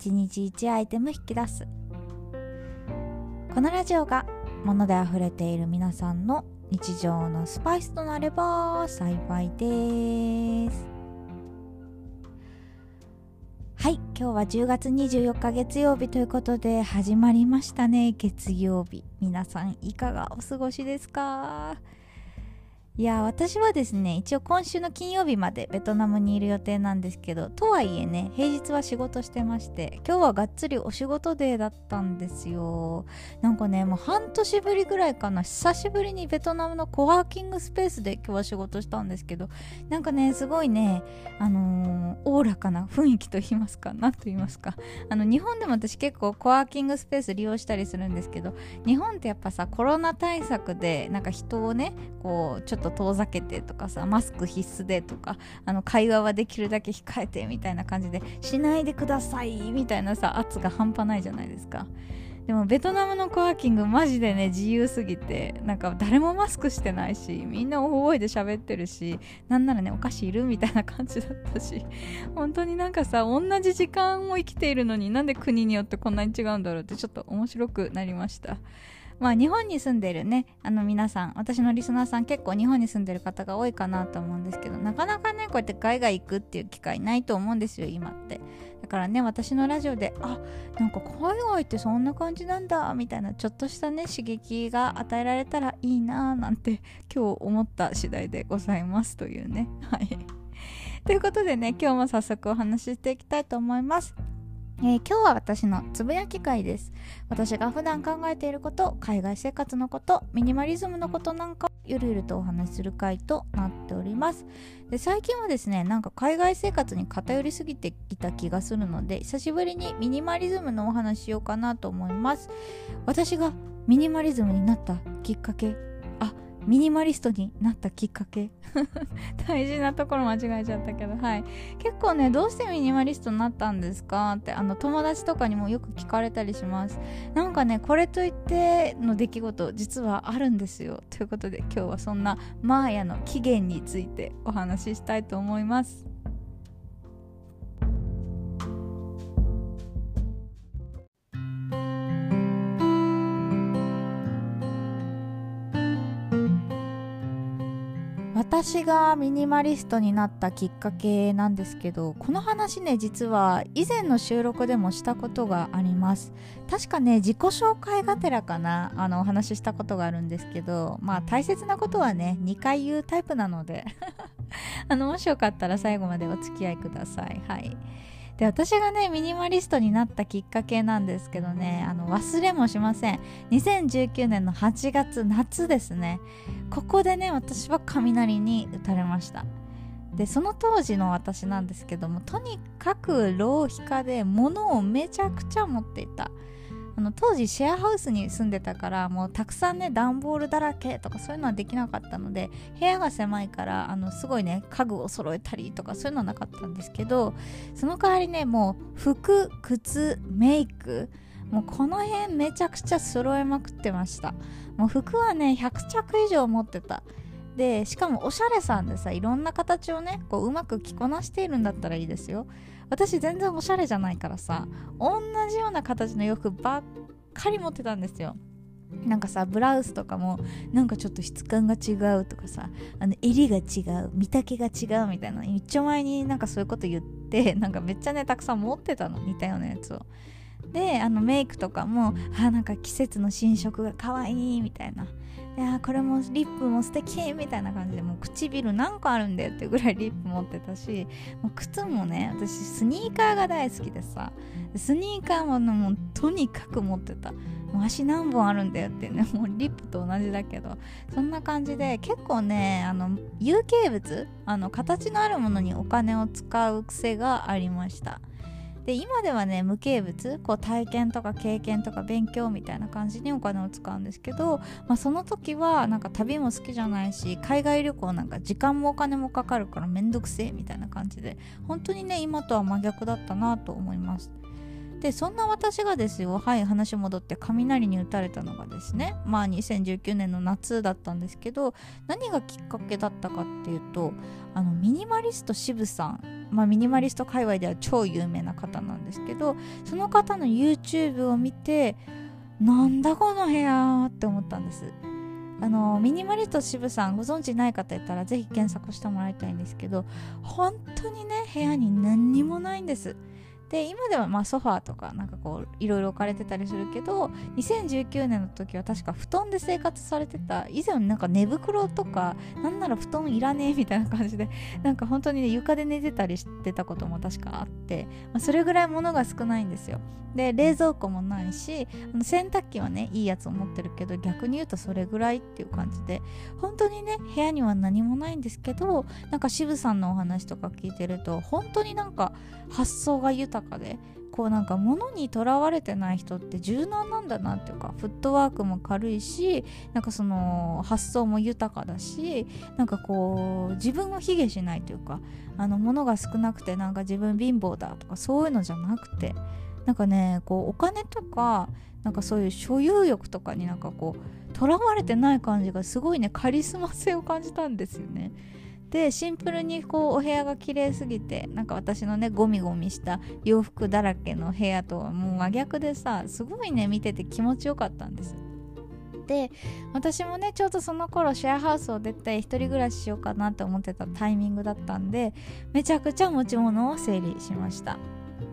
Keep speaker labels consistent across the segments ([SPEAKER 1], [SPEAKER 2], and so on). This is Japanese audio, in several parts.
[SPEAKER 1] 1日1アイテム引き出す。このラジオが物で溢れている皆さんの日常のスパイスとなれば幸いです。はい今日は10月24日月曜日ということで始まりましたね。月曜日。皆さんいかがお過ごしですか？いや私はですね一応今週の金曜日までベトナムにいる予定なんですけどとはいえね平日は仕事してまして今日はがっつりお仕事デーだったんですよ。なんかねもう半年ぶりぐらいかな久しぶりにベトナムのコワーキングスペースで今日は仕事したんですけどなんかねすごいねあのー、おおらかな雰囲気と言いますか何と言いますか。あの日本でも私結構コワーキングスペース利用したりするんですけど日本ってやっぱさコロナ対策でなんか人をねこうちょっとと遠ざけてとかさマスク必須でとかあの会話はできるだけ控えてみたいな感じでしないでくださいみたいなさ圧が半端ないじゃないですか。でもベトナムのコワーキングマジでね自由すぎてなんか誰もマスクしてないしみんな大声で喋ってるしなんならねお菓子いるみたいな感じだったし本当になんかさ同じ時間を生きているのになんで国によってこんなに違うんだろうってちょっと面白くなりました。まあ日本に住んでるねあの皆さん私のリスナーさん結構日本に住んでる方が多いかなと思うんですけどなかなかねこうやって海外行くっていう機会ないと思うんですよ今って。だからね私のラジオであなんか海外ってそんな感じなんだみたいなちょっとしたね刺激が与えられたらいいなーなんて今日思った次第でございますというね。はい。ということでね今日も早速お話ししていきたいと思います。えー、今日は私のつぶやき会です。私が普段考えていること、海外生活のこと、ミニマリズムのことなんかをゆるゆるとお話しする会となっております。で最近はですね、なんか海外生活に偏りすぎていた気がするので、久しぶりにミニマリズムのお話しようかなと思います。私がミニマリズムになったきっかけミニマリストになったきっかけ。大事なところ間違えちゃったけど。はい。結構ねどうしてミニマリストになったんですかってあの友達とかにもよく聞かれたりします。なんかねこれといっての出来事実はあるんですよ。ということで今日はそんなマーヤの起源についてお話ししたいと思います。私がミニマリストになったきっかけなんですけどこの話ね実は以前の収録でもしたことがあります。確かね自己紹介がてらかなあのお話ししたことがあるんですけどまあ大切なことはね2回言うタイプなので。あのもしよかったら最後までお付き合いください。はい。で私がねミニマリストになったきっかけなんですけどねあの忘れもしません。2019年の8月夏ですね。ここでね私は雷に打たれました。でその当時の私なんですけどもとにかく浪費家で物をめちゃくちゃ持っていた。あの当時シェアハウスに住んでたからもうたくさんね段ボールだらけとかそういうのはできなかったので部屋が狭いからあのすごいね家具を揃えたりとかそういうのはなかったんですけどその代わりねもう服靴メイクもうこの辺めちゃくちゃ揃えまくってました。もう服はね100着以上持ってた。でしかもおしゃれさんでさいろんな形をねこううまく着こなしているんだったらいいですよ。私全然おしゃれじゃないからさ同じような形の洋服ばっかり持ってたんですよ。なんかさブラウスとかもなんかちょっと質感が違うとかさあの襟が違う見丈が違うみたいな一丁前になんかそういうこと言ってなんかめっちゃねたくさん持ってたの似たようなやつを。であのメイクとかもあなんか季節の新色が可愛いみたいな。いやこれもリップも素敵みたいな感じでもう唇何個あるんだよってぐらいリップ持ってたし もう靴もね私スニーカーが大好きでさスニーカーももうとにかく持ってた。もう足何本あるんだよってね もうリップと同じだけどそんな感じで結構ねあの有形物あの形のあるものにお金を使う癖がありました。で今ではね無形物こう体験とか経験とか勉強みたいな感じにお金を使うんですけど、まあ、その時はなんか旅も好きじゃないし海外旅行なんか時間もお金もかかるからめんどくせえみたいな感じで本当にね今とは真逆だったなと思います。でそんな私がですよはい話戻って雷に打たれたのがですねまあ2019年の夏だったんですけど何がきっかけだったかっていうとあのミニマリスト渋さんまあミニマリスト界隈では超有名な方なんですけどその方の YouTube を見てなんだこの部屋って思ったんです。あのミニマリスト渋さんご存知ない方いたら是非検索してもらいたいんですけど本当にね部屋に何にもないんです。で今ではまあソファーとかなんかこういろいろ置かれてたりするけど2019年の時は確か布団で生活されてた。以前なんか寝袋とかなんなら布団いらねえみたいな感じで なんか本当にね床で寝てたりしてたことも確かあって、まあ、それぐらい物が少ないんですよ。で冷蔵庫もないし洗濯機はねいいやつを持ってるけど逆に言うとそれぐらいっていう感じで本当にね部屋には何もないんですけどなんか渋さんのお話とか聞いてると本当になんか発想が豊かでこうなんか物にとらわれてない人って柔軟なんだなっていうかフットワークも軽いしなんかその発想も豊かだしなんかこう自分を卑下しないというかあの物が少なくてなんか自分貧乏だとかそういうのじゃなくてなんかねこうお金とかなんかそういう所有欲とかになんかこうとらわれてない感じがすごいねカリスマ性を感じたんですよね。でシンプルにこうお部屋が綺麗すぎてなんか私のねゴミゴミした洋服だらけの部屋とはもう真逆でさすごいね見てて気持ちよかったんです。で私もねちょうどその頃シェアハウスを出て一人暮らししようかなって思ってたタイミングだったんでめちゃくちゃ持ち物を整理しました。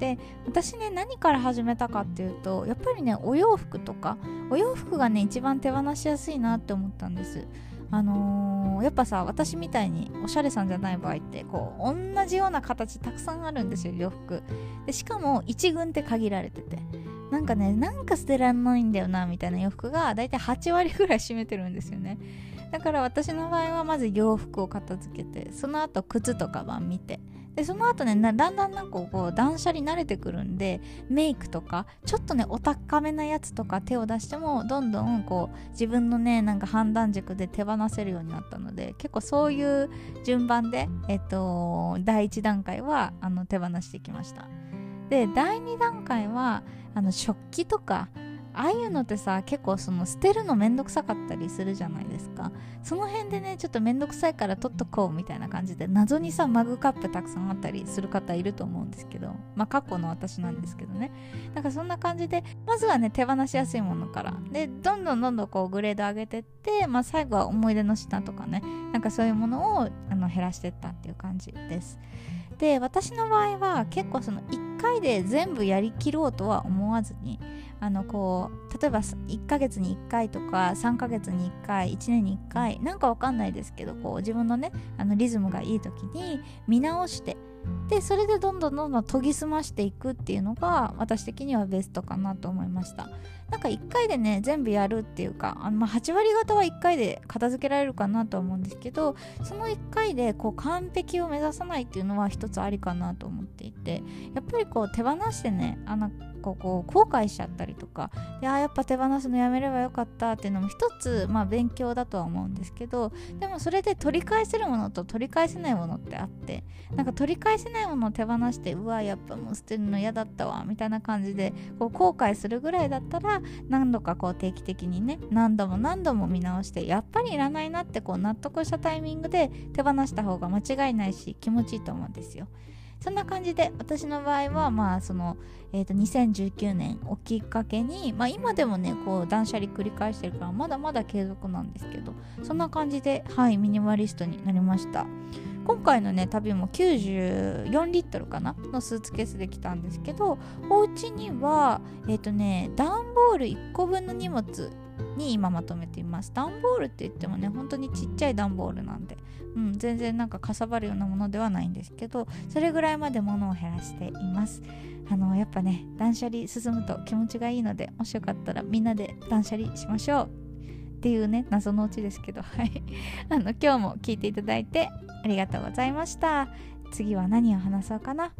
[SPEAKER 1] で私ね何から始めたかっていうとやっぱりねお洋服とかお洋服がね一番手放しやすいなって思ったんです。あのー、やっぱさ私みたいにおしゃれさんじゃない場合ってこう同じような形たくさんあるんですよ洋服。でしかも1軍って限られてて。なんかねなんか捨てらんないんだよなみたいな洋服が大体8割ぐらい占めてるんですよね。だから私の場合はまず洋服を片付けてその後靴とかば見て。でその後ねだんだんなんかこう断捨離慣れてくるんでメイクとかちょっとねお高めなやつとか手を出してもどんどんこう自分のねなんか判断軸で手放せるようになったので結構そういう順番でえっと第1段階はあの手放してきました。で第2段階はあの食器とかああいうのってさ結構その捨てるのめんどくさかったりするじゃないですか。その辺でねちょっとめんどくさいから取っとこうみたいな感じで謎にさマグカップたくさんあったりする方いると思うんですけどまあ過去の私なんですけどね。なんかそんな感じでまずはね手放しやすいものから。でどんどんどんどんこうグレード上げてってまあ最後は思い出の品とかね。なんかそういうものをあの減らしてったっていう感じです。で私の場合は結構その回で全部やりきろうとは思わずにあのこう例えば1ヶ月に1回とか3ヶ月に1回1年に1回なんかわかんないですけどこう自分のねあのリズムがいい時に見直してでそれでどんどんどんどん研ぎ澄ましていくっていうのが私的にはベストかなと思いました。なんか1回でね全部やるっていうかあの、まあ、8割方は1回で片付けられるかなと思うんですけどその1回でこう完璧を目指さないっていうのは一つありかなと思っていてやっぱりこう手放してねあのこうこう後悔しちゃったりとかいややっぱ手放すのやめればよかったっていうのも一つ、まあ、勉強だとは思うんですけどでもそれで取り返せるものと取り返せないものってあってなんか取り返せないものを手放してうわやっぱもう捨てるの嫌だったわみたいな感じでこう後悔するぐらいだったら何度かこう定期的にね何度も何度も見直してやっぱりいらないなってこう納得したタイミングで手放した方が間違いないし気持ちいいと思うんですよ。そんな感じで私の場合はまあその、えー、と2019年をきっかけに、まあ、今でもねこう断捨離繰り返してるからまだまだ継続なんですけどそんな感じではいミニマリストになりました。今回のね旅も94リットルかなのスーツケースで来たんですけどお家にはえっ、ー、とね段ボール1個分の荷物に今まとめています。段ボールって言ってもね本当にちっちゃい段ボールなんで、うん、全然なんかかさばるようなものではないんですけどそれぐらいまで物を減らしています。あのやっぱね断捨離進むと気持ちがいいのでもしよかったらみんなで断捨離しましょう。っていうね謎のうちですけど。はい。あの今日も聞いていただいてありがとうございました。次は何を話そうかな。